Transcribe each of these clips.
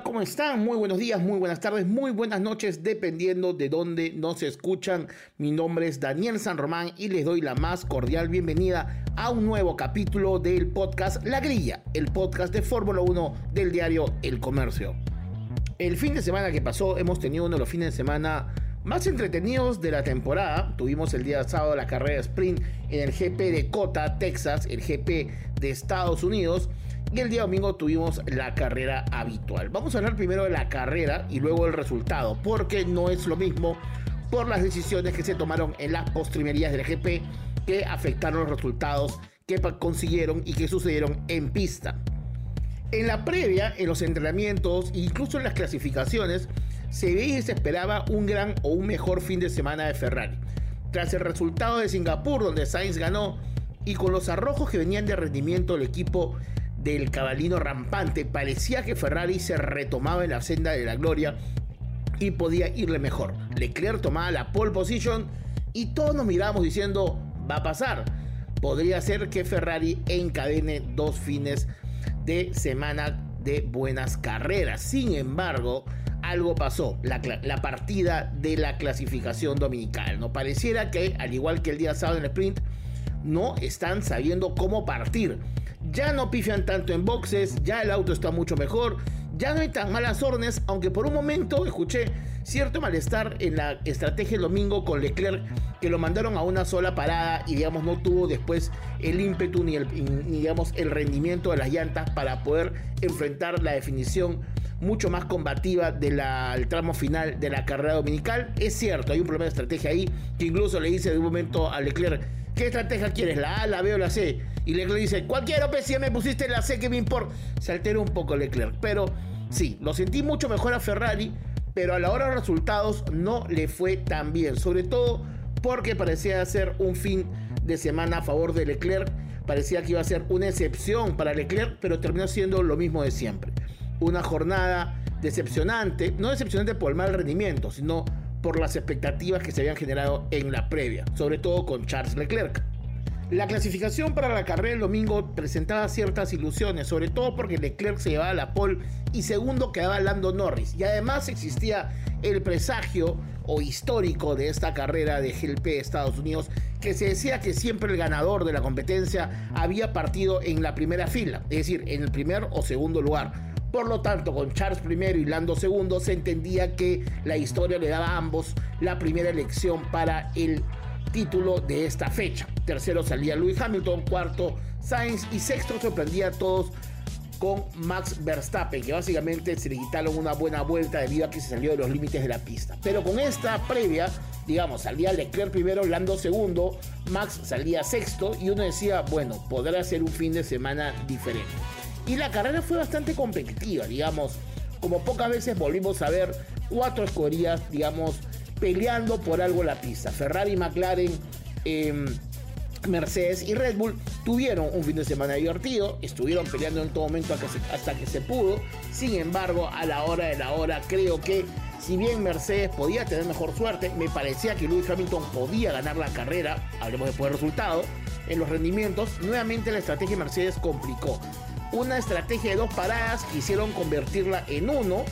¿Cómo están? Muy buenos días, muy buenas tardes, muy buenas noches, dependiendo de dónde nos escuchan. Mi nombre es Daniel San Román y les doy la más cordial bienvenida a un nuevo capítulo del podcast La Grilla, el podcast de Fórmula 1 del diario El Comercio. El fin de semana que pasó hemos tenido uno de los fines de semana más entretenidos de la temporada. Tuvimos el día sábado la carrera sprint en el GP de Cota, Texas, el GP de Estados Unidos. Y el día domingo tuvimos la carrera habitual. Vamos a hablar primero de la carrera y luego del resultado, porque no es lo mismo por las decisiones que se tomaron en las postrimerías del GP que afectaron los resultados que consiguieron y que sucedieron en pista. En la previa, en los entrenamientos, incluso en las clasificaciones, se veía y se esperaba un gran o un mejor fin de semana de Ferrari. Tras el resultado de Singapur, donde Sainz ganó, y con los arrojos que venían de rendimiento del equipo del cabalino rampante, parecía que Ferrari se retomaba en la senda de la gloria y podía irle mejor. Leclerc tomaba la pole position y todos nos miramos diciendo, va a pasar. Podría ser que Ferrari encadene dos fines de semana de buenas carreras. Sin embargo, algo pasó, la, la, partida de la clasificación dominical. No pareciera que, al igual que el día sábado en el sprint, no están sabiendo cómo partir. Ya no pifian tanto en boxes, ya el auto está mucho mejor, ya no hay tan malas órdenes, aunque por un momento escuché cierto malestar en la estrategia el domingo con Leclerc, que lo mandaron a una sola parada y digamos no tuvo después el ímpetu ni el, digamos, el rendimiento de las llantas para poder enfrentar la definición mucho más combativa del tramo final de la carrera dominical. Es cierto, hay un problema de estrategia ahí, que incluso le dice de un momento a Leclerc, ¿qué estrategia quieres? ¿La A, la B o la C? Y Leclerc dice, cualquier OP, si me pusiste la C, que me importa. Se alteró un poco Leclerc, pero sí, lo sentí mucho mejor a Ferrari, pero a la hora de resultados no le fue tan bien, sobre todo porque parecía ser un fin de semana a favor de Leclerc, parecía que iba a ser una excepción para Leclerc, pero terminó siendo lo mismo de siempre. Una jornada decepcionante, no decepcionante por el mal rendimiento, sino por las expectativas que se habían generado en la previa, sobre todo con Charles Leclerc. La clasificación para la carrera del domingo presentaba ciertas ilusiones, sobre todo porque Leclerc se llevaba la pole y segundo quedaba Lando Norris. Y además existía el presagio o histórico de esta carrera de GLP de Estados Unidos, que se decía que siempre el ganador de la competencia había partido en la primera fila, es decir, en el primer o segundo lugar. Por lo tanto, con Charles primero y Lando segundo, se entendía que la historia le daba a ambos la primera elección para el título de esta fecha. Tercero salía Lewis Hamilton, cuarto Sainz y sexto sorprendía a todos con Max Verstappen, que básicamente se le quitaron una buena vuelta debido a que se salió de los límites de la pista. Pero con esta previa, digamos, salía Leclerc primero, Lando segundo, Max salía sexto y uno decía, bueno, podrá ser un fin de semana diferente. Y la carrera fue bastante competitiva, digamos, como pocas veces volvimos a ver cuatro escuderías, digamos, peleando por algo la pista. Ferrari, McLaren, eh, Mercedes y Red Bull tuvieron un fin de semana divertido, estuvieron peleando en todo momento hasta que, se, hasta que se pudo. Sin embargo, a la hora de la hora, creo que si bien Mercedes podía tener mejor suerte, me parecía que Lewis Hamilton podía ganar la carrera, hablemos después del resultado, en los rendimientos, nuevamente la estrategia de Mercedes complicó. Una estrategia de dos paradas quisieron convertirla en uno,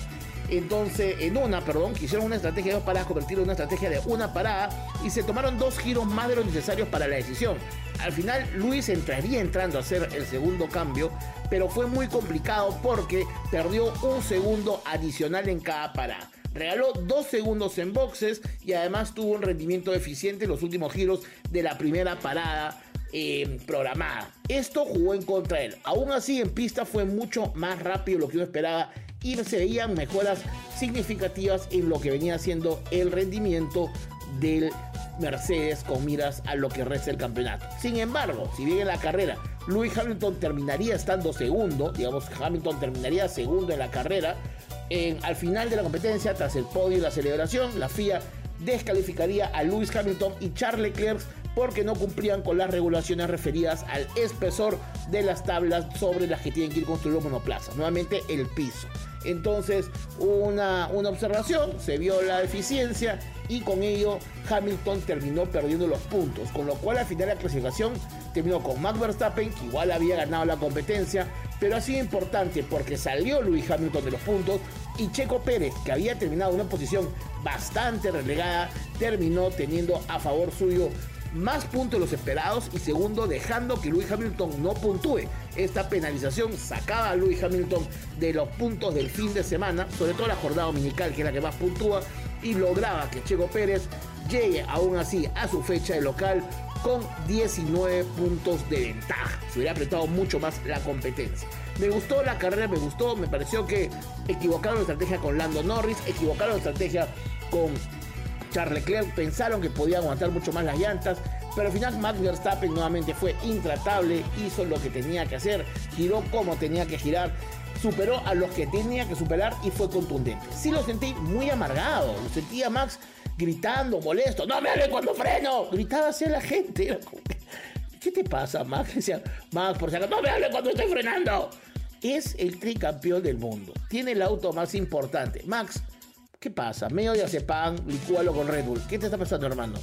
entonces, en una, perdón, quisieron una estrategia de dos paradas convertirla en una estrategia de una parada y se tomaron dos giros más de los necesarios para la decisión. Al final, Luis entraría entrando a hacer el segundo cambio, pero fue muy complicado porque perdió un segundo adicional en cada parada. Regaló dos segundos en boxes y además tuvo un rendimiento eficiente en los últimos giros de la primera parada eh, programada. Esto jugó en contra de él. Aún así, en pista fue mucho más rápido de lo que uno esperaba y se veían mejoras significativas en lo que venía siendo el rendimiento del Mercedes con miras a lo que resta el campeonato. Sin embargo, si bien en la carrera Lewis Hamilton terminaría estando segundo, digamos Hamilton terminaría segundo en la carrera, al final de la competencia, tras el podio y la celebración, la FIA descalificaría a Lewis Hamilton y Charles Leclerc porque no cumplían con las regulaciones referidas al espesor de las tablas sobre las que tienen que ir construidos monoplazas. Nuevamente el piso. Entonces, una, una observación, se vio la eficiencia y con ello Hamilton terminó perdiendo los puntos, con lo cual al final la clasificación terminó con Max Verstappen, que igual había ganado la competencia, pero ha sido importante porque salió Lewis Hamilton de los puntos y Checo Pérez, que había terminado en una posición bastante relegada, terminó teniendo a favor suyo más puntos de los esperados y segundo dejando que Lewis Hamilton no puntúe. Esta penalización sacaba a Lewis Hamilton de los puntos del fin de semana, sobre todo la jornada dominical que es la que más puntúa y lograba que Checo Pérez llegue aún así a su fecha de local con 19 puntos de ventaja. Se hubiera apretado mucho más la competencia. Me gustó la carrera, me gustó, me pareció que equivocaron la estrategia con Lando Norris, equivocaron la estrategia con Charles Leclerc pensaron que podía aguantar mucho más las llantas, pero al final Max Verstappen nuevamente fue intratable, hizo lo que tenía que hacer, giró como tenía que girar, superó a los que tenía que superar y fue contundente. Sí lo sentí muy amargado, lo sentía Max gritando, molesto, no me hable cuando freno, gritaba hacia la gente. ¿Qué te pasa, Max? Max, por si no me hable cuando estoy frenando. Es el tricampeón del mundo. Tiene el auto más importante. Max, ¿Qué pasa? Medio de pan, licúalo con Red Bull. ¿Qué te está pasando, hermano?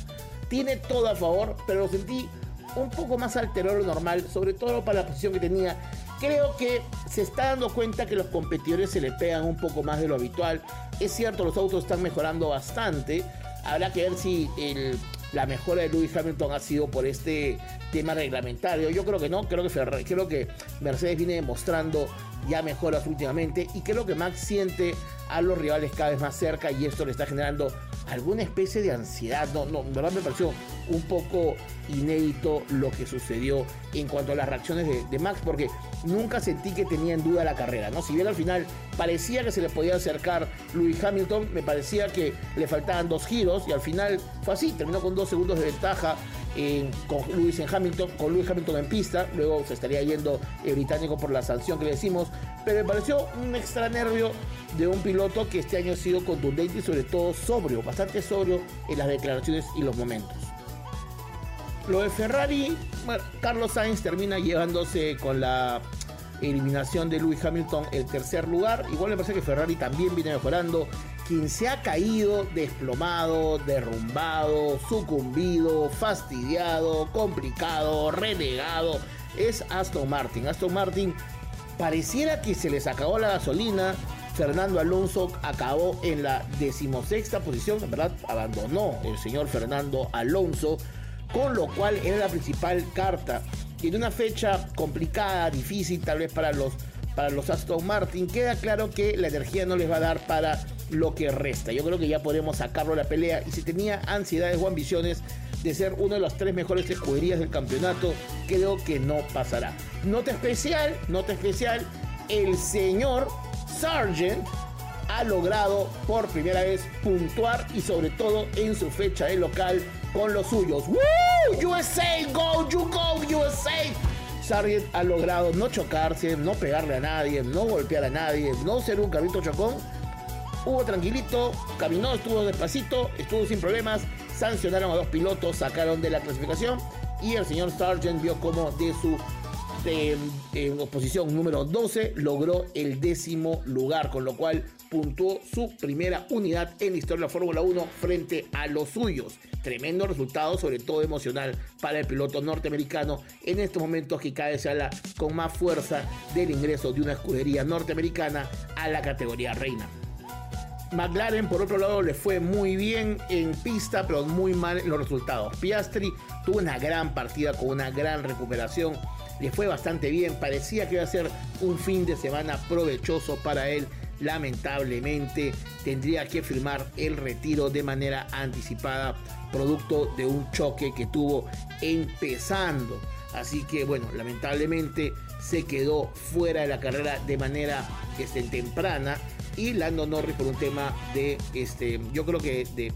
Tiene todo a favor, pero lo sentí un poco más alterado lo normal, sobre todo para la posición que tenía. Creo que se está dando cuenta que los competidores se le pegan un poco más de lo habitual. Es cierto, los autos están mejorando bastante. Habrá que ver si la mejora de Lewis Hamilton ha sido por este tema reglamentario. Yo creo que no, creo que, creo que Mercedes viene demostrando ya mejoras últimamente y creo que Max siente a los rivales cada vez más cerca y esto le está generando alguna especie de ansiedad. No, no, verdad me pareció un poco inédito lo que sucedió en cuanto a las reacciones de, Max, porque nunca sentí que tenía en duda la carrera, ¿no? Si bien al final parecía que se le podía acercar Lewis Hamilton, me parecía que le faltaban dos giros y al final fue así, terminó con dos segundos de ventaja con Lewis en Hamilton, con Lewis Hamilton en pista, luego se estaría yendo el británico por la sanción que le decimos, pero me pareció un extra nervio de un piloto que este año ha sido contundente y sobre todo sobrio, bastante sobrio en las declaraciones y los momentos. Lo de Ferrari, Carlos Sainz termina llevándose con la eliminación de Lewis Hamilton el tercer lugar. Igual me parece que Ferrari también viene mejorando quien se ha caído, desplomado, derrumbado, sucumbido, fastidiado, complicado, renegado, es Aston Martin. Aston Martin pareciera que se les acabó la gasolina. Fernando Alonso acabó en la decimosexta posición, en verdad abandonó el señor Fernando Alonso, con lo cual era la principal carta. Y en una fecha complicada, difícil tal vez para los, para los Aston Martin, queda claro que la energía no les va a dar para lo que resta. Yo creo que ya podemos sacarlo a la pelea y si tenía ansiedades o ambiciones de ser una de las tres mejores escuderías del campeonato, creo que no pasará. Nota especial, nota especial, el señor Sargent ha logrado por primera vez puntuar y sobre todo en su fecha de local con los suyos. ¡Woo! USA, go, you go, USA. Sargent ha logrado no chocarse, no pegarle a nadie, no golpear a nadie, no ser un carrito chocón Hubo tranquilito, caminó, estuvo despacito, estuvo sin problemas, sancionaron a dos pilotos, sacaron de la clasificación y el señor Sargent vio como de su posición número 12 logró el décimo lugar, con lo cual puntuó su primera unidad en la historia de la Fórmula 1 frente a los suyos. Tremendo resultado, sobre todo emocional para el piloto norteamericano en estos momentos que cada vez se habla con más fuerza del ingreso de una escudería norteamericana a la categoría reina. McLaren, por otro lado, le fue muy bien en pista, pero muy mal en los resultados. Piastri tuvo una gran partida con una gran recuperación. Le fue bastante bien. Parecía que iba a ser un fin de semana provechoso para él. Lamentablemente tendría que firmar el retiro de manera anticipada, producto de un choque que tuvo empezando. Así que bueno, lamentablemente se quedó fuera de la carrera de manera este, temprana y Lando Norris por un tema de, este, yo creo que de,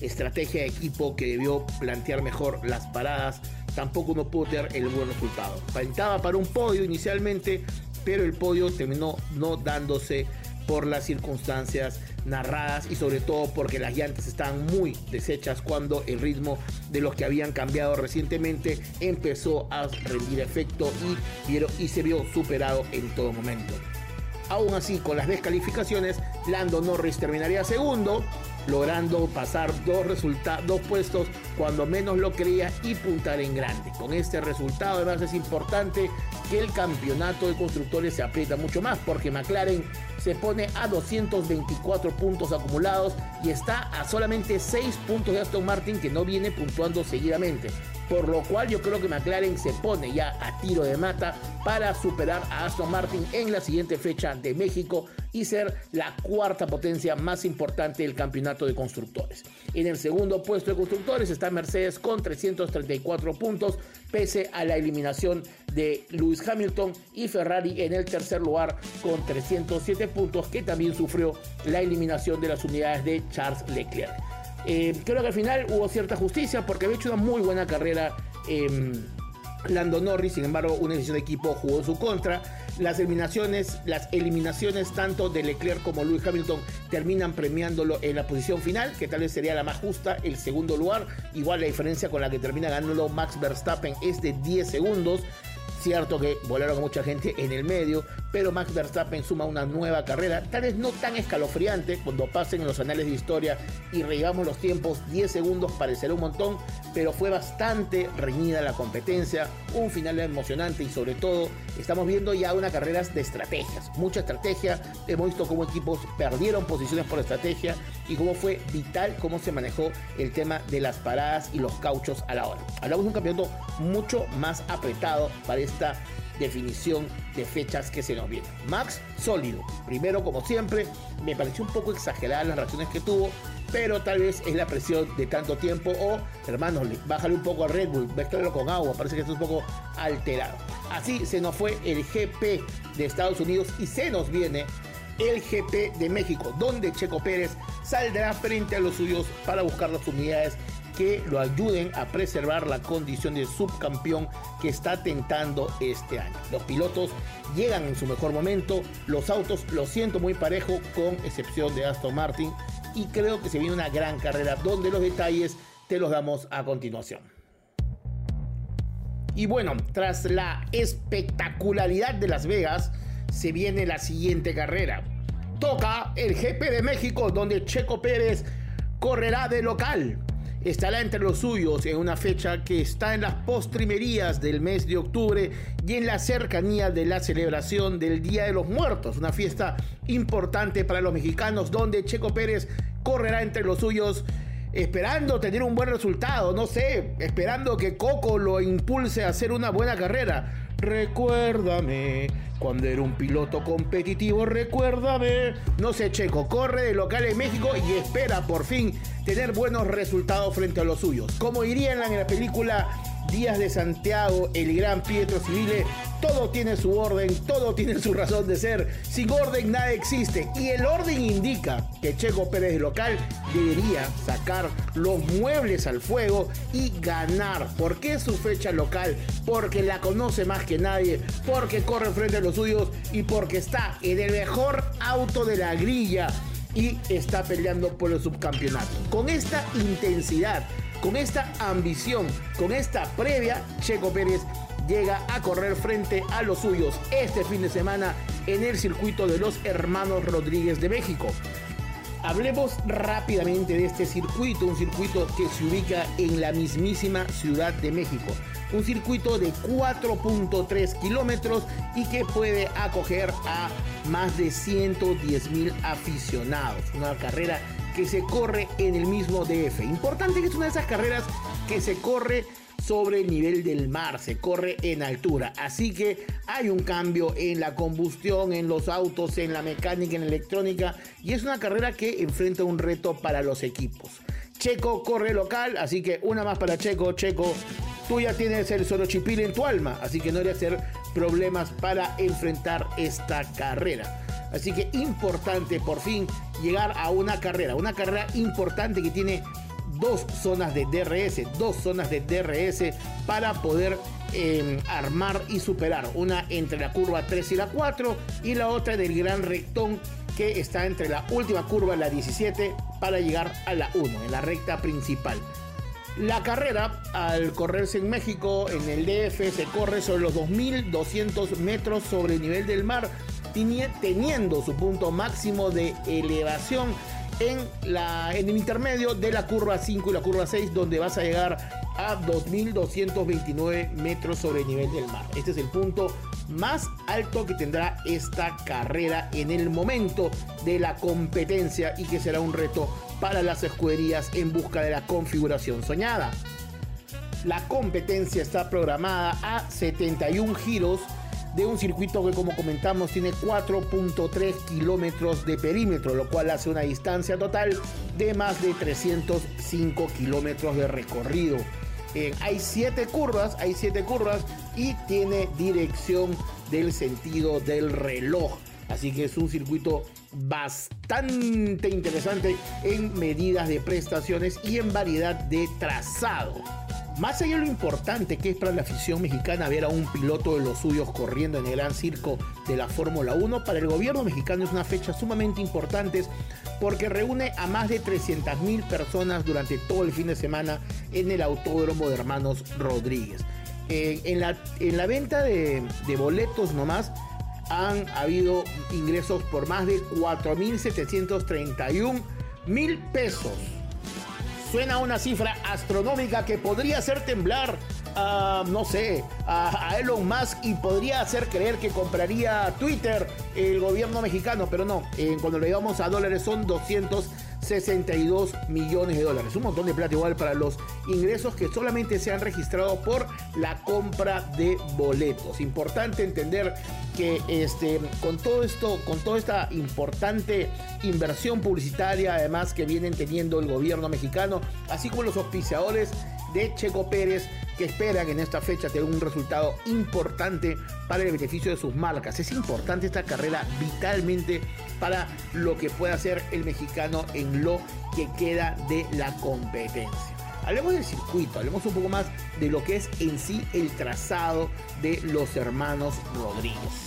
estrategia de equipo que debió plantear mejor las paradas, tampoco no pudo tener el buen resultado. Pintaba para un podio inicialmente, pero el podio terminó no dándose por las circunstancias narradas y sobre todo porque las llantas estaban muy deshechas cuando el ritmo de los que habían cambiado recientemente empezó a rendir efecto y, y se vio superado en todo momento. Aún así, con las descalificaciones, Lando Norris terminaría segundo, logrando pasar dos, dos puestos cuando menos lo creía y puntar en grande. Con este resultado además es importante que el campeonato de constructores se aprieta mucho más porque McLaren se pone a 224 puntos acumulados y está a solamente 6 puntos de Aston Martin que no viene puntuando seguidamente por lo cual yo creo que McLaren se pone ya a tiro de mata para superar a Aston Martin en la siguiente fecha de México y ser la cuarta potencia más importante del campeonato de constructores. En el segundo puesto de constructores está Mercedes con 334 puntos, pese a la eliminación de Lewis Hamilton y Ferrari en el tercer lugar con 307 puntos, que también sufrió la eliminación de las unidades de Charles Leclerc. Eh, creo que al final hubo cierta justicia porque había hecho una muy buena carrera em, Lando Norris, sin embargo, una decisión de equipo jugó en su contra. Las eliminaciones, las eliminaciones tanto de Leclerc como Lewis Hamilton terminan premiándolo en la posición final, que tal vez sería la más justa, el segundo lugar. Igual la diferencia con la que termina ganando Max Verstappen es de 10 segundos. Cierto que volaron mucha gente en el medio, pero Max Verstappen suma una nueva carrera, tal vez no tan escalofriante cuando pasen en los anales de historia y revivamos los tiempos, 10 segundos parecerá un montón, pero fue bastante reñida la competencia, un final emocionante y sobre todo estamos viendo ya una carrera de estrategias, mucha estrategia, hemos visto cómo equipos perdieron posiciones por estrategia y cómo fue vital cómo se manejó el tema de las paradas y los cauchos a la hora. Hablamos de un campeonato mucho más apretado para esta definición de fechas que se nos vienen. Max, sólido. Primero, como siempre, me pareció un poco exagerada las reacciones que tuvo, pero tal vez es la presión de tanto tiempo o, hermanos, bájale un poco a Red Bull, véstalo con agua, parece que está un poco alterado. Así se nos fue el GP de Estados Unidos y se nos viene el GP de México, donde Checo Pérez saldrá frente a los suyos para buscar las unidades que lo ayuden a preservar la condición de subcampeón que está tentando este año. Los pilotos llegan en su mejor momento, los autos lo siento muy parejo con excepción de Aston Martin y creo que se viene una gran carrera donde los detalles te los damos a continuación. Y bueno, tras la espectacularidad de Las Vegas, se viene la siguiente carrera. Toca el GP de México donde Checo Pérez correrá de local estará entre los suyos en una fecha que está en las postrimerías del mes de octubre y en la cercanía de la celebración del Día de los Muertos, una fiesta importante para los mexicanos donde Checo Pérez correrá entre los suyos esperando tener un buen resultado, no sé, esperando que Coco lo impulse a hacer una buena carrera. Recuérdame, cuando era un piloto competitivo, recuérdame. No sé, Checo, corre de local en México y espera por fin tener buenos resultados frente a los suyos. Como dirían en la película Díaz de Santiago, el gran Pietro Civile, todo tiene su orden, todo tiene su razón de ser. Sin orden nada existe. Y el orden indica que Checo Pérez local debería sacar los muebles al fuego y ganar. ¿Por qué su fecha local? Porque la conoce más que nadie, porque corre frente a los suyos y porque está en el mejor auto de la grilla y está peleando por el subcampeonato. Con esta intensidad con esta ambición, con esta previa, Checo Pérez llega a correr frente a los suyos este fin de semana en el circuito de los hermanos Rodríguez de México. Hablemos rápidamente de este circuito, un circuito que se ubica en la mismísima Ciudad de México. Un circuito de 4.3 kilómetros y que puede acoger a más de 110 mil aficionados. Una carrera que se corre en el mismo DF. Importante que es una de esas carreras que se corre sobre el nivel del mar, se corre en altura. Así que hay un cambio en la combustión, en los autos, en la mecánica, en la electrónica y es una carrera que enfrenta un reto para los equipos. Checo corre local, así que una más para Checo. Checo, tú ya tienes el solo chipil en tu alma, así que no debería ser problemas para enfrentar esta carrera. Así que importante por fin llegar a una carrera, una carrera importante que tiene dos zonas de DRS, dos zonas de DRS para poder eh, armar y superar. Una entre la curva 3 y la 4 y la otra del gran rectón que está entre la última curva, la 17, para llegar a la 1, en la recta principal. La carrera, al correrse en México, en el DF, se corre sobre los 2.200 metros sobre el nivel del mar, teniendo su punto máximo de elevación en, en el intermedio de la curva 5 y la curva 6, donde vas a llegar a 2.229 metros sobre el nivel del mar. Este es el punto más alto que tendrá esta carrera en el momento de la competencia y que será un reto para las escuderías en busca de la configuración soñada. La competencia está programada a 71 giros de un circuito que como comentamos tiene 4.3 kilómetros de perímetro, lo cual hace una distancia total de más de 305 kilómetros de recorrido. Eh, hay 7 curvas, hay 7 curvas y tiene dirección del sentido del reloj. Así que es un circuito bastante interesante en medidas de prestaciones y en variedad de trazado. Más allá de lo importante que es para la afición mexicana ver a un piloto de los suyos corriendo en el gran circo de la Fórmula 1, para el gobierno mexicano es una fecha sumamente importante porque reúne a más de 300.000 personas durante todo el fin de semana en el Autódromo de Hermanos Rodríguez. en, la, en, la, venta de, de boletos nomás han habido ingresos por más de 4.731 mil pesos. Suena una cifra astronómica que podría hacer temblar a, no sé, a, Elon Musk y podría hacer creer que compraría Twitter el gobierno mexicano, pero no, eh, cuando le digamos a dólares son 200 62 millones de dólares. Un montón de plata igual para los ingresos que solamente se han registrado por la compra de boletos. Importante entender que este, con todo esto, con toda esta importante inversión publicitaria, además que vienen teniendo el gobierno mexicano, así como los auspiciadores de Checo Pérez, que esperan en esta fecha tener un resultado importante para el beneficio de sus marcas. Es importante esta carrera vitalmente para lo que pueda hacer el mexicano en lo que queda de la competencia. Hablemos del circuito, hablemos un poco más de lo que es en sí el trazado de los hermanos Rodríguez.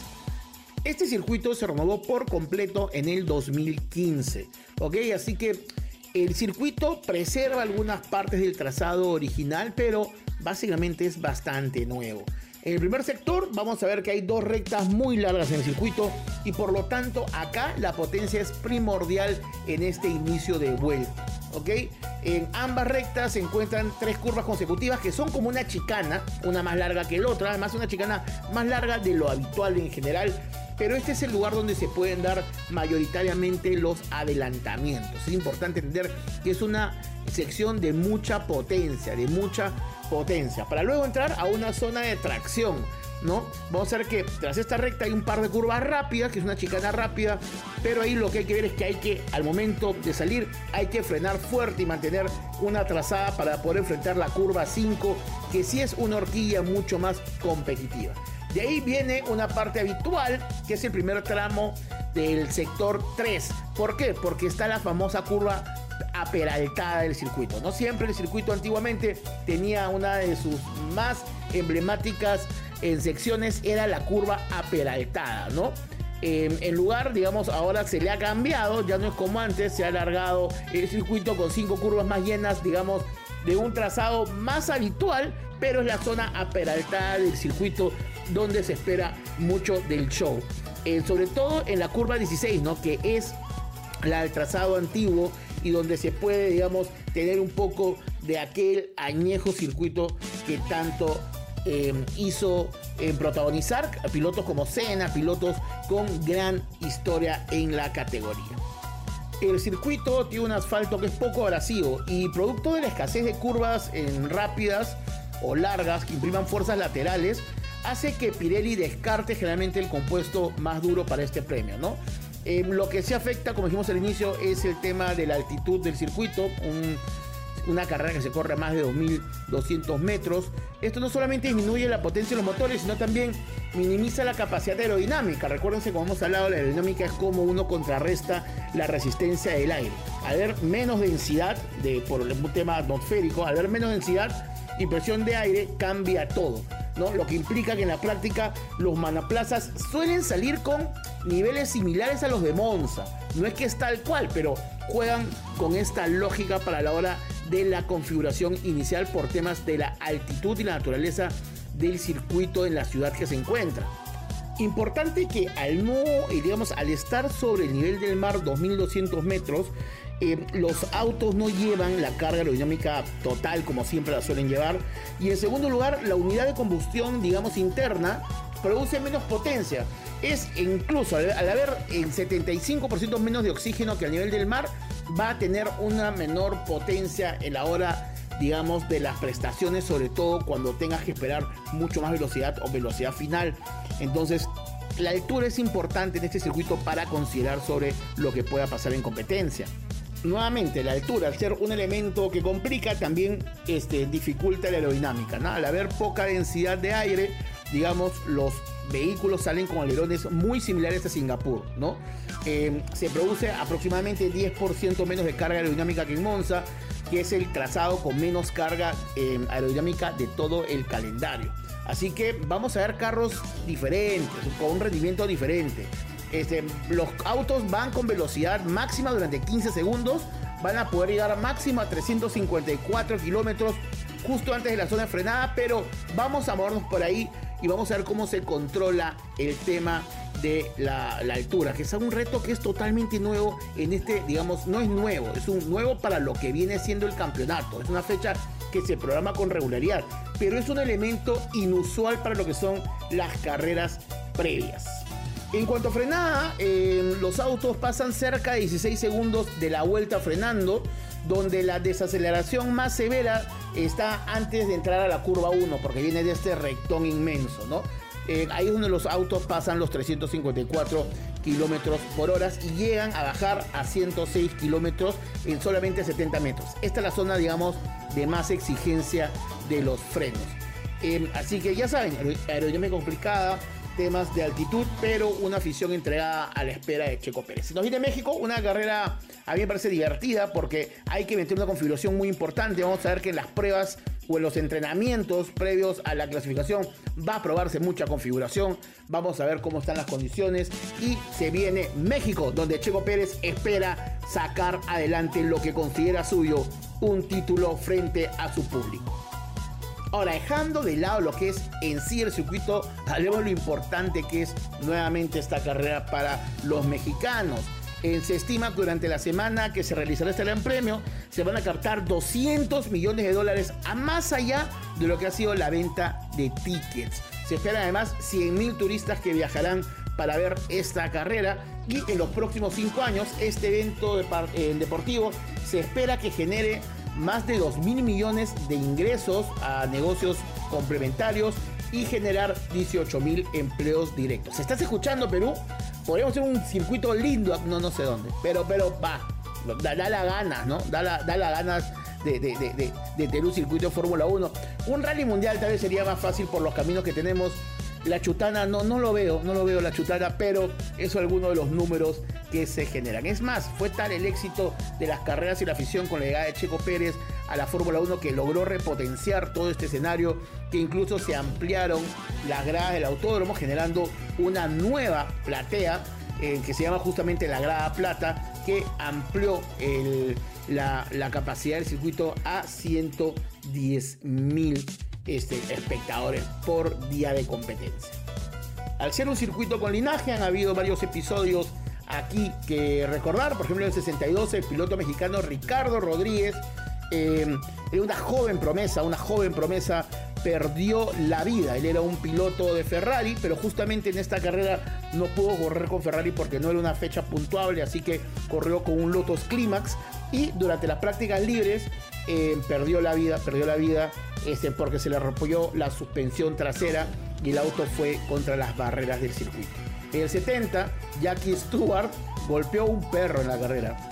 Este circuito se renovó por completo en el 2015, ¿ok? Así que el circuito preserva algunas partes del trazado original, pero básicamente es bastante nuevo. En el primer sector vamos a ver que hay dos rectas muy largas en el circuito y por lo tanto acá la potencia es primordial en este inicio de vuelta. ¿Ok? En ambas rectas se encuentran tres curvas consecutivas que son como una chicana, una más larga que la otra, además una chicana más larga de lo habitual en general, pero este es el lugar donde se pueden dar mayoritariamente los adelantamientos. Es importante entender que es una sección de mucha potencia, de mucha potencia, para luego entrar a una zona de tracción. ¿No? Vamos a ver que tras esta recta hay un par de curvas rápidas, que es una chicana rápida, pero ahí lo que hay que ver es que hay que, al momento de salir, hay que frenar fuerte y mantener una trazada para poder enfrentar la curva 5, que sí es una horquilla mucho más competitiva. De ahí viene una parte habitual, que es el primer tramo del sector 3. ¿Por qué? Porque está la famosa curva aperaltada del circuito. No siempre el circuito antiguamente tenía una de sus más emblemáticas en secciones era la curva aperaltada, ¿no? en lugar, digamos, ahora se le ha cambiado, ya no es como antes, se ha alargado el circuito con cinco curvas más llenas, digamos, de un trazado más habitual, pero es la zona aperaltada del circuito donde se espera mucho del show. Eh, sobre todo en la curva 16, ¿no? Que es la del trazado antiguo y donde se puede, digamos, tener un poco de aquel añejo circuito que tanto eh, hizo eh, protagonizar a pilotos como Senna, pilotos con gran historia en la categoría. El circuito tiene un asfalto que es poco abrasivo y producto de la escasez de curvas en rápidas o largas que impriman fuerzas laterales, hace que Pirelli descarte generalmente el compuesto más duro para este premio, ¿no? Eh, lo que se afecta, como dijimos al inicio, es el tema de la altitud del circuito, una carrera que se corre a más de 2.200 metros. Esto no solamente disminuye la potencia de los motores, sino también minimiza la capacidad aerodinámica. Recuérdense, como hemos hablado, la aerodinámica es como uno contrarresta la resistencia del aire. Al haber menos densidad, de, por un tema atmosférico, al haber menos densidad y presión de aire, cambia todo. ¿no? Lo que implica que en la práctica los manaplazas suelen salir con niveles similares a los de Monza. No es que es tal cual, pero juegan con esta lógica para la hora de la configuración inicial por temas de la altitud y la naturaleza del circuito en la ciudad que se encuentra. Importante que al no, eh, digamos, al estar sobre el nivel del mar 2200 metros, eh, los autos no llevan la carga aerodinámica total como siempre la suelen llevar. Y en segundo lugar, la unidad de combustión, digamos, interna, produce menos potencia. Es incluso al, haber el 75% menos de oxígeno que a nivel del mar, va a tener una menor potencia en la hora digamos, de las prestaciones, sobre todo cuando tengas que esperar mucho más velocidad o velocidad final. Entonces, la altura es importante en este circuito para considerar sobre lo que pueda pasar en competencia. Nuevamente, la altura, al ser un elemento que complica, también este, dificulta la aerodinámica. Al haber poca densidad de aire, digamos, los vehículos salen con alerones muy similares a Singapur, ¿no? Eh, se produce aproximadamente 10% menos de carga aerodinámica que en Monza, que es el trazado con menos carga eh, aerodinámica de todo el calendario. Así que vamos a ver carros diferentes, con un rendimiento diferente. Este, los autos van con velocidad máxima durante 15 segundos, van a poder llegar a máximo a 354 kilómetros justo antes de la zona de frenada, pero vamos a movernos por ahí y vamos a ver cómo se controla el tema de la, altura, que es un reto que es totalmente nuevo en este, digamos, no es nuevo, es un nuevo para lo que viene siendo el campeonato, es una fecha que se programa con regularidad, pero es un elemento inusual para lo que son las carreras previas. En cuanto a frenada, eh, los autos pasan cerca de 16 segundos de la vuelta frenando, donde la desaceleración más severa está antes de entrar a la curva 1, porque viene de este rectón inmenso, ¿no? Eh, ahí es donde los autos pasan los 354 kilómetros por hora y llegan a bajar a 106 kilómetros en solamente 70 metros. Esta es la zona, digamos, de más exigencia de los frenos. Eh, así que ya saben, aerodinámica complicada, temas de altitud, pero una afición entregada a la espera de Checo Pérez. Si nos viene México, una carrera a mí me parece divertida porque hay que meter una configuración muy importante. Vamos a ver que en las pruebas o en los entrenamientos previos a la clasificación va a probarse mucha configuración. Vamos a ver cómo están las condiciones y se viene México, donde Checo Pérez espera sacar adelante lo que considera suyo, un título frente a su público. Ahora, dejando de lado lo que es en sí el circuito, hablemos lo importante que es nuevamente esta carrera para los mexicanos. Eh, se estima que durante la semana que se realizará este gran premio se van a captar 200 millones de dólares a más allá de lo que ha sido la venta de tickets. Se esperan además 100 mil turistas que viajarán para ver esta carrera y en los próximos cinco años este evento eh, deportivo se espera que genere más de 2 mil millones de ingresos a negocios complementarios y generar 18 mil empleos directos. ¿Se ¿Estás escuchando Perú? Podríamos hacer un circuito lindo, no, no sé dónde, pero, pero va, da, la ganas, ¿no? Da la, da la ganas de, de, de, de tener un circuito Fórmula 1. Un rally mundial tal vez sería más fácil por los caminos que tenemos la chutana no, no lo veo, no lo veo la chutana, pero eso es alguno de los números que se generan. Es más, fue tal el éxito de las carreras y la afición con la llegada de Checo Pérez a la Fórmula 1 que logró repotenciar todo este escenario, que incluso se ampliaron las gradas del autódromo, generando una nueva platea eh, que se llama justamente la grada plata, que amplió la, la capacidad del circuito a 110 mil este, espectadores por día de competencia. Al ser un circuito con linaje han habido varios episodios aquí que recordar, por ejemplo en el 62 el piloto mexicano Ricardo Rodríguez, eh, una joven promesa, una joven promesa perdió la vida. Él era un piloto de Ferrari, pero justamente en esta carrera no pudo correr con Ferrari porque no era una fecha puntuable, así que corrió con un Lotus Climax y durante las prácticas libres eh, perdió la vida, perdió la vida este, porque se le rompió la suspensión trasera y el auto fue contra las barreras del circuito. En el 70, Jackie Stewart golpeó un perro en la carrera.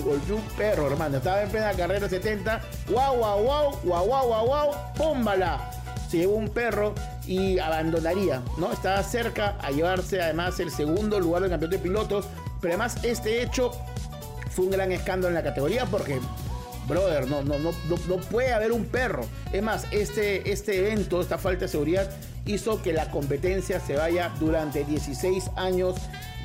Golpeó un perro, hermano. Estaba en plena carrera 70. Guau, guau, guau, guau, guau, guau, guau. ¡Pómbala! Se llevó un perro y abandonaría, ¿no? Estaba cerca a llevarse además el segundo lugar del campeonato de pilotos. Pero además este hecho fue un gran escándalo en la categoría porque brother, no, no, no, no, puede haber un perro. Es más, este, este evento, esta falta de seguridad, hizo que la competencia se vaya durante 16 años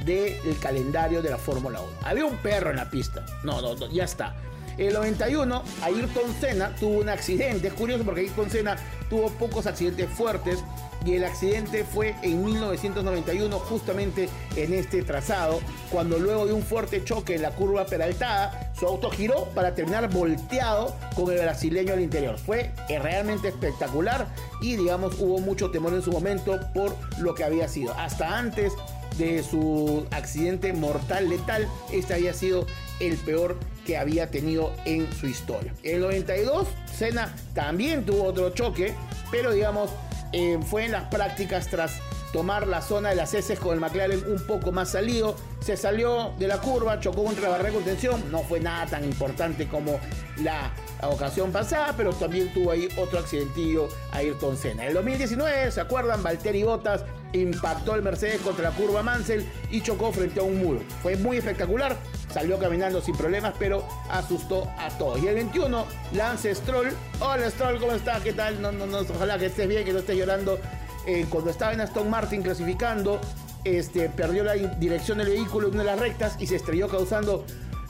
del calendario de la Fórmula 1. Había un perro en la pista. No, no, no, ya está. El 91, Ayrton Senna tuvo un accidente. Es curioso porque Ayrton Senna tuvo pocos accidentes fuertes y el accidente fue en 1991 justamente en este trazado, cuando luego de un fuerte choque en la curva peraltada, su auto giró para terminar volteado con el brasileño al interior. Fue realmente espectacular y digamos hubo mucho temor en su momento por lo que había sido. Hasta antes de su accidente mortal letal, este había sido el peor que había tenido en su historia. En el 92, Senna también tuvo otro choque, pero digamos eh, fue en las prácticas tras tomar la zona de las heces con el McLaren un poco más salido. Se salió de la curva, chocó contra la barrera de contención. No fue nada tan importante como la ocasión pasada, pero también tuvo ahí otro accidentillo a Ayrton Senna. En el 2019, ¿se acuerdan? Valtteri Bottas impactó el Mercedes contra la curva Mansell y chocó frente a un muro. Fue muy espectacular, salió caminando sin problemas, pero asustó a todos. Y el 21, Lance Stroll. Hola Stroll, ¿cómo estás? ¿Qué tal? No, no, no, ojalá que estés bien, que no estés llorando. Eh, cuando estaba en Aston Martin clasificando, este, perdió la dirección del vehículo en una de las rectas y se estrelló causando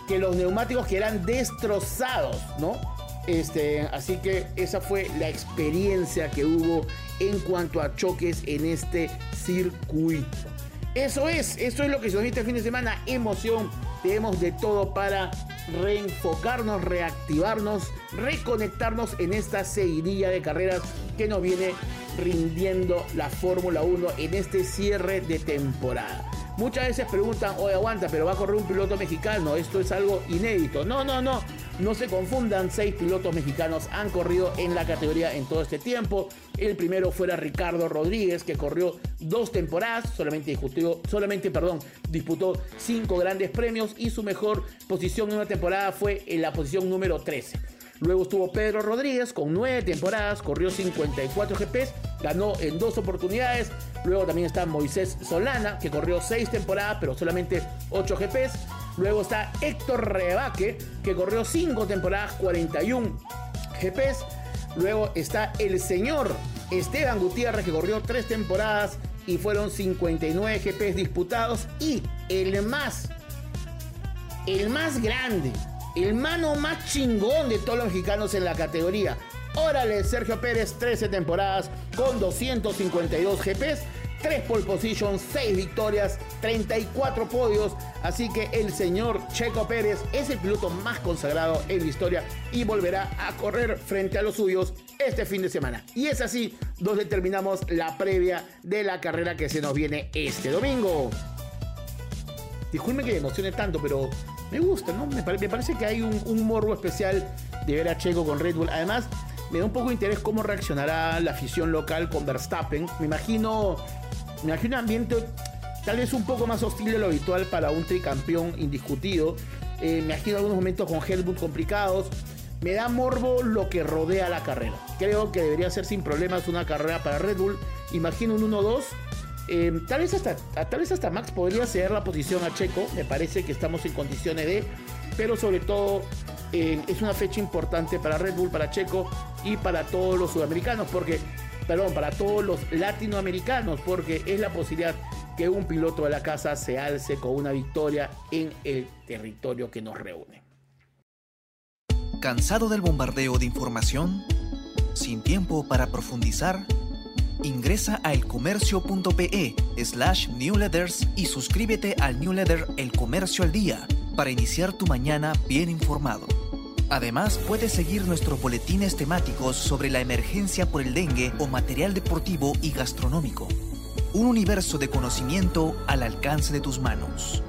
que los neumáticos quedaran destrozados, ¿no? Este, así que esa fue la experiencia que hubo en cuanto a choques en este circuito. Eso es, eso es lo que se nos este fin de semana. Emoción, tenemos de todo para reenfocarnos, reactivarnos, reconectarnos en esta seguidilla de carreras que nos viene rindiendo la Fórmula 1 en este cierre de temporada. Muchas veces preguntan, oye, aguanta, pero va a correr un piloto mexicano, esto es algo inédito. No, no, no, no se confundan, seis pilotos mexicanos han corrido en la categoría en todo este tiempo. El primero fuera Ricardo Rodríguez, que corrió dos temporadas, solamente, disputó, solamente perdón, disputó cinco grandes premios y su mejor posición en una temporada fue en la posición número 13. Luego estuvo Pedro Rodríguez con nueve temporadas, corrió 54 GPs, ganó en dos oportunidades. Luego también está Moisés Solana, que corrió seis temporadas, pero solamente 8 GPs. Luego está Héctor Rebaque, que corrió cinco temporadas, 41 GPs. Luego está el señor Esteban Gutiérrez, que corrió tres temporadas y fueron 59 GPs disputados. Y el más, el más grande, el mano más chingón de todos los mexicanos en la categoría. Órale, Sergio Pérez, 13 temporadas con 252 GPs, 3 pole positions, 6 victorias, 34 podios. Así que el señor Checo Pérez es el piloto más consagrado en la historia y volverá a correr frente a los suyos este fin de semana. Y es así donde terminamos la previa de la carrera que se nos viene este domingo. Disculpen que me emocione tanto, pero me gusta, ¿no? Me, parece que hay un, morbo especial de ver a Checo con Red Bull. Además, me da un poco de interés cómo reaccionará la afición local con Verstappen. Me imagino, me imagino un ambiente tal vez un poco más hostil de lo habitual para un tricampeón indiscutido. Eh, me imagino algunos momentos con Helmut complicados. Me da morbo lo que rodea la carrera. Creo que debería ser sin problemas una carrera para Red Bull. Imagino un 1-2 Em, tal, vez hasta, tal vez hasta Max podría ceder la posición a Checo, me parece que estamos en condiciones de, pero sobre todo em, es una fecha importante para Red Bull, para Checo y para todos los sudamericanos, porque, perdón, para todos los latinoamericanos, porque es la posibilidad que un piloto de la casa se alce con una victoria en el territorio que nos reúne. ¿Cansado del bombardeo de información? ¿Sin tiempo para profundizar? Ingresa a elcomercio.pe slash newsletters y suscríbete al newsletter El Comercio al Día para iniciar tu mañana bien informado. Además, puedes seguir nuestros boletines temáticos sobre la emergencia por el dengue o material deportivo y gastronómico. Un universo de conocimiento al alcance de tus manos.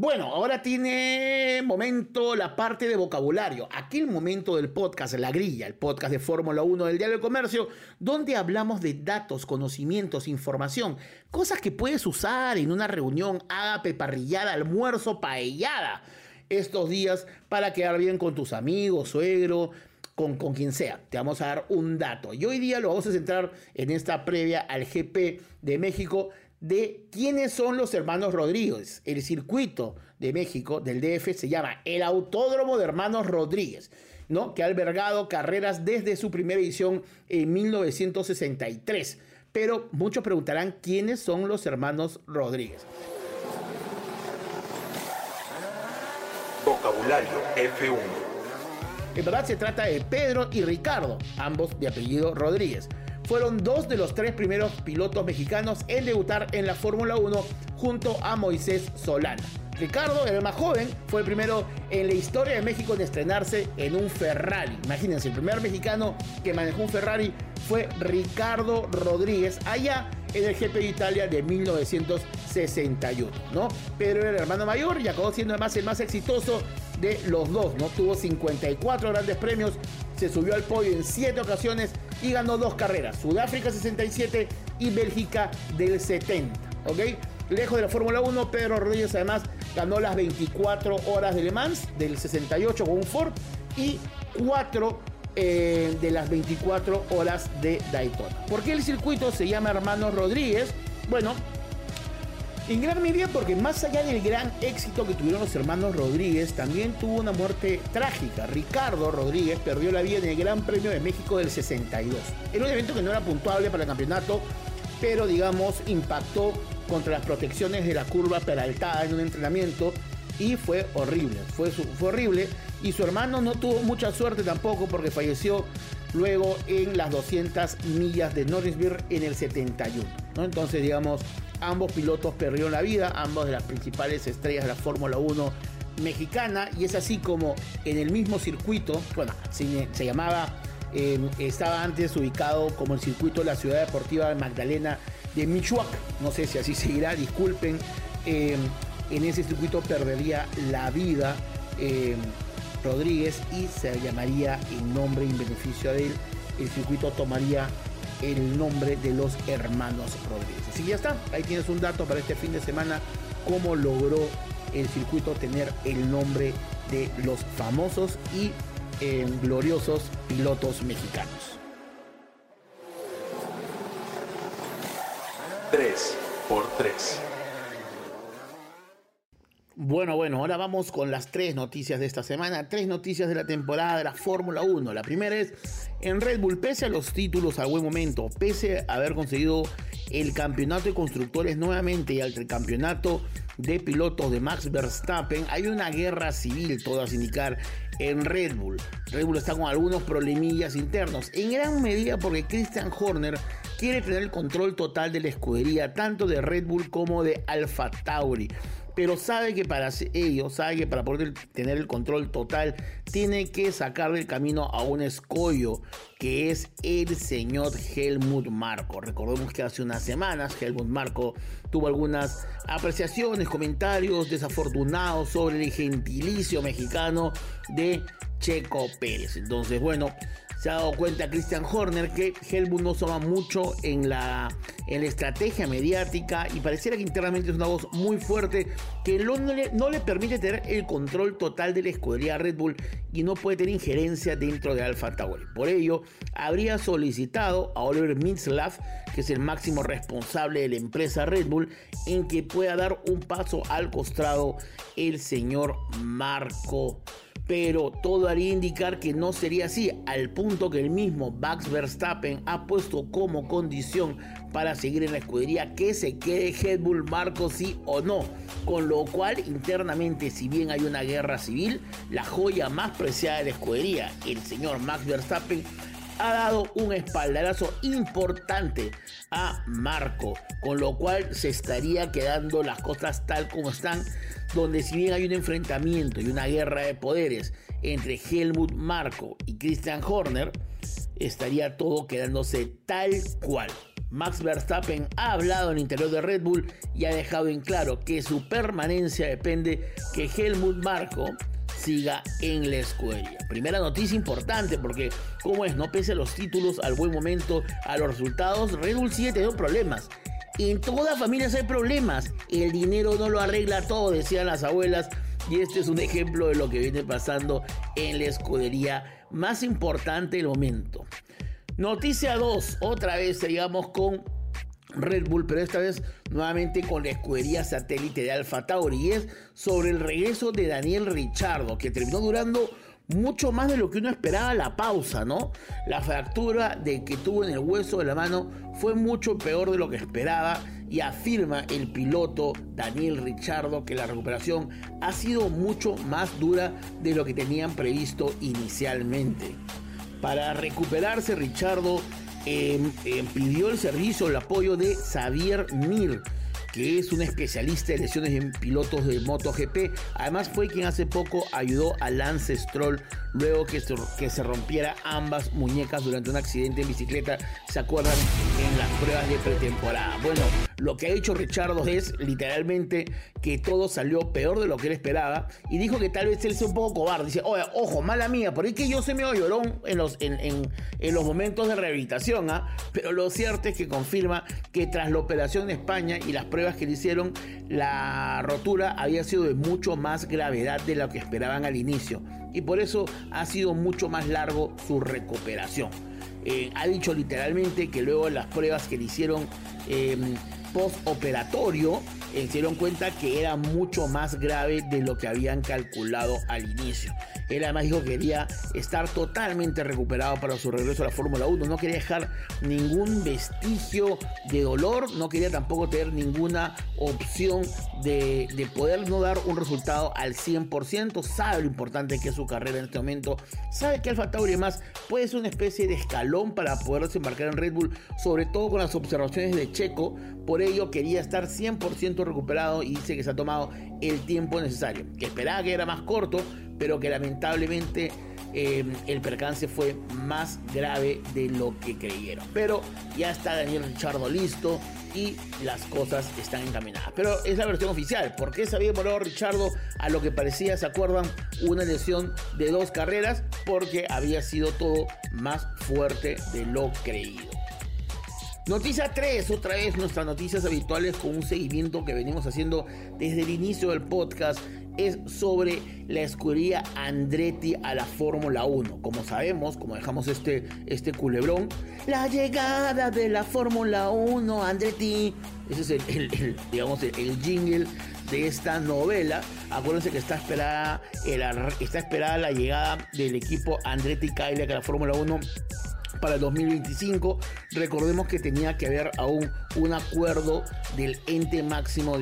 bueno, ahora tiene momento la parte de vocabulario. Aquí el momento del podcast, la grilla, el podcast de Fórmula 1 del Diario de Comercio, donde hablamos de datos, conocimientos, información, cosas que puedes usar en una reunión, ágape, parrillada, almuerzo, paellada, estos días para quedar bien con tus amigos, suegro, con, con, quien sea. Te vamos a dar un dato. Y hoy día lo vamos a centrar en esta previa al GP de México de quiénes son los hermanos Rodríguez. El circuito de México, del DF, se llama el Autódromo de Hermanos Rodríguez, ¿no? que ha albergado carreras desde su primera edición en 1963. Pero muchos preguntarán quiénes son los hermanos Rodríguez. Vocabulario F1. En verdad se trata de Pedro y Ricardo, ambos de apellido Rodríguez fueron dos de los tres primeros pilotos mexicanos en debutar en la Fórmula 1 junto a Moisés Solana. Ricardo el más joven, fue el primero en la historia de México en estrenarse en un Ferrari. Imagínense, el primer mexicano que manejó un Ferrari fue Ricardo Rodríguez allá en el GP de Italia de 1961, ¿no? Pero era el hermano mayor y acabó siendo además el más exitoso de los dos, ¿no? Tuvo 54 grandes premios, se subió al podio en 7 ocasiones y ganó dos carreras, Sudáfrica 67 y Bélgica del 70, ¿ok? Lejos de la Fórmula 1, Pedro Rodríguez además ganó las 24 horas de Le Mans del 68 con un Ford y 4 eh, de las 24 horas de Daytona. ¿Por qué el circuito se llama Hermanos Rodríguez? Bueno, en gran medida porque más allá del gran éxito que tuvieron los hermanos Rodríguez, también tuvo una muerte trágica. Ricardo Rodríguez perdió la vida en el Gran Premio de México del 62. Era un evento que no era puntuable para el campeonato, pero digamos impactó contra las protecciones de la curva peraltada en un entrenamiento y fue horrible, fue, fue horrible y su hermano no tuvo mucha suerte tampoco porque falleció luego en las 200 millas de Norrisville en el 71. ¿no? Entonces digamos Ambos pilotos perdieron la vida, ambos de las principales estrellas de la Fórmula 1 mexicana, y es así como en el mismo circuito, bueno, se, llamaba, em, estaba antes ubicado como el circuito de la ciudad deportiva de Magdalena de Michoacán, no sé si así seguirá, disculpen, em, en ese circuito perdería la vida em, Rodríguez y se llamaría en nombre y en beneficio de él, el circuito tomaría el nombre de los hermanos Rodríguez. Así ya está, ahí tienes un dato para este fin de semana, cómo logró el circuito tener el nombre de los famosos y eh, gloriosos pilotos mexicanos. 3 por 3 bueno, bueno, ahora vamos con las tres noticias de esta semana, tres noticias de la temporada de la Fórmula 1. La primera es, en Red Bull, pese a los títulos al buen momento, pese a haber conseguido el campeonato de constructores nuevamente y al campeonato de pilotos de Max Verstappen, hay una guerra civil, todo a indicar, en Red Bull. Red Bull está con algunos problemillas internos, en gran medida porque Christian Horner quiere tener el control total de la escudería, tanto de Red Bull como de Alfa Tauri pero sabe que para ello, sabe que para poder tener el control total, tiene que sacar del camino a un escollo que es el señor Helmut Marco. Recordemos que hace unas semanas Helmut Marco tuvo algunas apreciaciones, comentarios desafortunados sobre el gentilicio mexicano de Checo Pérez. Entonces, bueno, se ha dado cuenta Christian Horner que Helmut no suma mucho en la, estrategia mediática y pareciera que internamente es una voz muy fuerte que no, le, no le permite tener el control total de la escudería Red Bull y no puede tener injerencia dentro de Alfa Tauri. Por ello, habría solicitado a Oliver Mintzlaff, que es el máximo responsable de la empresa Red Bull, en que pueda dar un paso al costado el señor Marco pero todo haría indicar que no sería así, al punto que el mismo Max Verstappen ha puesto como condición para seguir en la escudería que se quede Red Bull Marco sí o no, con lo cual internamente si bien hay una guerra civil, la joya más preciada de la escudería, el señor Max Verstappen, ha dado un espaldarazo importante a Marco, con lo cual se estaría quedando las cosas tal como están donde si bien hay un enfrentamiento y una guerra de poderes entre Helmut Marko y Christian Horner, estaría todo quedándose tal cual. Max Verstappen ha hablado en el interior de Red Bull y ha dejado en claro que su permanencia depende que Helmut Marko siga en la escudería. Primera noticia importante porque, como es, no pese a los títulos, al buen momento, a los resultados, Red Bull sigue teniendo problemas. En todas familias hay problemas. El dinero no lo arregla todo, decían las abuelas. Y este es un ejemplo de lo que viene pasando en la escudería más importante del momento. Noticia 2, otra vez seguimos con Red Bull, pero esta vez nuevamente con la escudería satélite de Alfa Tauri y es sobre el regreso de Daniel Richardo, que terminó durando mucho más de lo que uno esperaba la pausa, ¿no? La fractura de que tuvo en el hueso de la mano fue mucho peor de lo que esperaba y afirma el piloto Daniel Richardo que la recuperación ha sido mucho más dura de lo que tenían previsto inicialmente. Para recuperarse, Richardo Em, em, pidió el servicio, el apoyo de Xavier Mir, que es un especialista en lesiones en pilotos de MotoGP. Además fue quien hace poco ayudó a Lance Stroll luego que se, que se rompiera ambas muñecas durante un accidente en bicicleta, ¿se acuerdan? En las pruebas de pretemporada. Bueno, lo que ha hecho Richardo es literalmente que todo salió peor de lo que él esperaba y dijo que tal vez él sea un poco cobarde. Dice, ojo, mala mía, por ahí que yo se me llorón en los, en, en, los momentos de rehabilitación, ¿ah? pero lo cierto es que confirma que tras la operación en España y las pruebas que le hicieron, la rotura había sido de mucho más gravedad de lo que esperaban al inicio y por eso ha sido mucho más largo su recuperación. Eh, ha dicho literalmente que luego las pruebas que le hicieron eh, post-operatorio, eh, se dieron cuenta que era mucho más grave de lo que habían calculado al inicio. Él además dijo que quería estar totalmente recuperado para su regreso a la Fórmula 1. No quería dejar ningún vestigio de dolor. No quería tampoco tener ninguna opción de, poder no dar un resultado al 100%. Sabe lo importante que es su carrera en este momento. Sabe que Alfa Tauri más puede ser una especie de escalón para poder desembarcar en Red Bull. Sobre todo con las observaciones de Checo. Por ello quería estar 100% recuperado y dice que se ha tomado el tiempo necesario. Que esperaba que era más corto pero que lamentablemente eh, el percance fue más grave de lo que creyeron. Pero ya está Daniel Richardo listo y las cosas están encaminadas. Pero es la versión oficial. ¿Por qué se había volado Richardo a lo que parecía, se acuerdan, una lesión de dos carreras? Porque había sido todo más fuerte de lo creído. Noticia 3, otra vez nuestras noticias habituales con un seguimiento que venimos haciendo desde el inicio del podcast es sobre la escudería Andretti a la Fórmula 1. Como sabemos, como dejamos este, este culebrón, la llegada de la Fórmula 1, Andretti. Ese es el, digamos, el, jingle de esta novela. Acuérdense que está esperada, está esperada la llegada del equipo Andretti Cadillac a la Fórmula 1 para el 2025. Recordemos que tenía que haber aún un acuerdo del ente máximo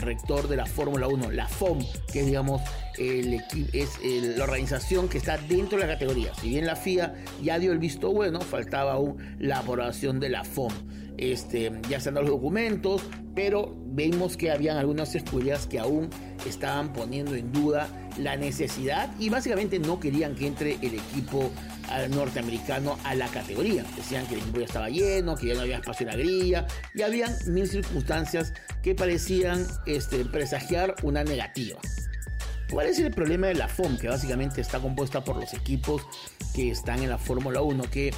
rector de la Fórmula 1, la FOM, que es, digamos, es la organización que está dentro de la categoría. Si bien la FIA ya dio el visto bueno, faltaba aún la aprobación de la FOM. Este, ya están los documentos, pero vemos que habían algunas escuelas que aún estaban poniendo en duda la necesidad y básicamente no querían que entre el equipo norteamericano a la categoría. Decían que el equipo ya estaba lleno, que ya no había espacio en la grilla y habían mil circunstancias que parecían este, presagiar una negativa. ¿Cuál es el problema de la FOM? Que básicamente está compuesta por los equipos que están en la Fórmula 1, que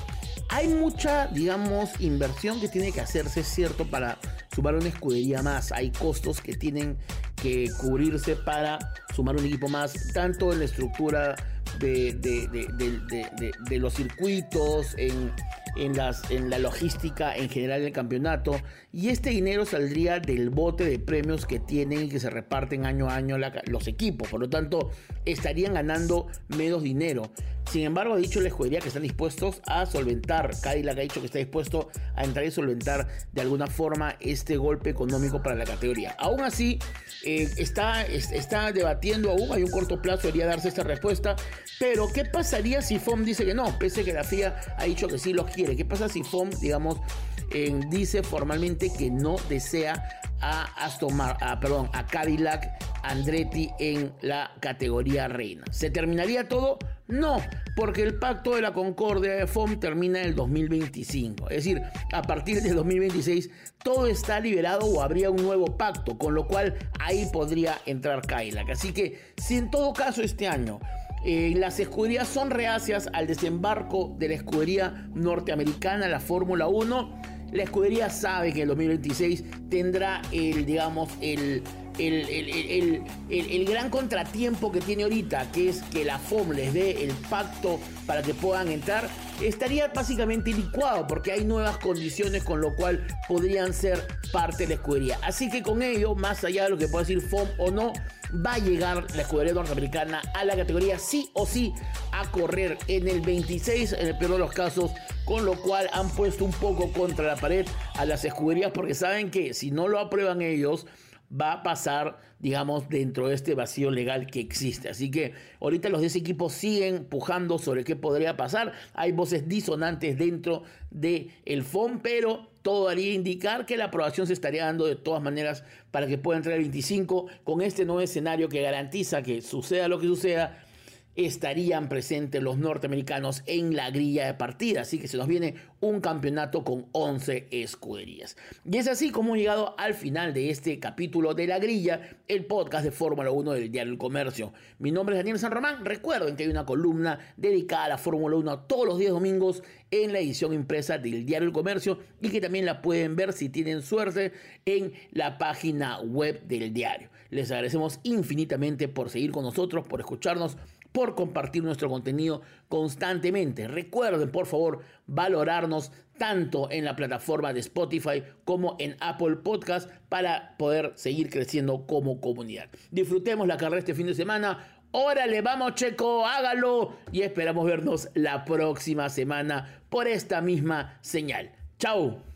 hay mucha, digamos, inversión que tiene que hacerse, ¿cierto? Para sumar una escudería más. Hay costos que tienen que cubrirse para sumar un equipo más, tanto en la estructura de, de, los circuitos, en, en, las, en la logística en general del campeonato. Y este dinero saldría del bote de premios que tienen y que se reparten año a año los equipos. Por lo tanto, estarían ganando menos dinero. Sin embargo, ha dicho la escudería que están dispuestos a solventar. Cadillac ha dicho que está dispuesto a entrar y solventar de alguna forma este golpe económico para la categoría. Aún así, eh, está, está debatiendo aún, hay un corto plazo, debería darse esta respuesta. Pero, ¿qué pasaría si FOM dice que no? Pese a que la FIA ha dicho que sí los quiere. ¿Qué pasa si FOM, digamos, dice formalmente que no desea a Aston a, perdón, a Cadillac Andretti en la categoría reina. ¿Se terminaría todo? No, porque el pacto de la Concordia de FOM termina en el 2025. Es decir, a partir del 2026 todo está liberado o habría un nuevo pacto, con lo cual ahí podría entrar Cadillac. Así que si en todo caso este año eh, las escuderías son reacias al desembarco de la escudería norteamericana, la Fórmula 1. La escudería sabe que el 2026 tendrá el, digamos, el, el, el, gran contratiempo que tiene ahorita, que es que la FOM les dé el pacto para que puedan entrar, estaría básicamente licuado porque hay nuevas condiciones con lo cual podrían ser parte de la escudería. Así que con ello, más allá de lo que pueda decir FOM o no, va a llegar la escudería norteamericana a la categoría sí o sí a correr en el 26, en el peor de los casos, con lo cual han puesto un poco contra la pared a las escuderías porque saben que si no lo aprueban ellos, va a pasar, digamos, dentro de este vacío legal que existe. Así que ahorita los 10 equipos siguen pujando sobre qué podría pasar. Hay voces disonantes dentro del el FOM, pero todo haría indicar que la aprobación se estaría dando de todas maneras para que pueda entrar el 25 con este nuevo escenario que garantiza que suceda lo que suceda, estarían presentes los norteamericanos en la grilla de partida. Así que se nos viene un campeonato con 11 escuderías. Y es así como hemos llegado al final de este capítulo de la grilla, el podcast de Fórmula 1 del Diario El Comercio. Mi nombre es Daniel San Román. Recuerden que hay una columna dedicada a la Fórmula 1 todos los días domingos en la edición impresa del Diario El Comercio y que también la pueden ver si tienen suerte en la página web del diario. Les agradecemos infinitamente por seguir con nosotros, por escucharnos por compartir nuestro contenido constantemente. Recuerden, por favor, valorarnos tanto en la plataforma de Spotify como en Apple Podcast para poder seguir creciendo como comunidad. Disfrutemos la carrera este fin de semana. Órale, vamos Checo, hágalo y esperamos vernos la próxima semana por esta misma señal. Chao.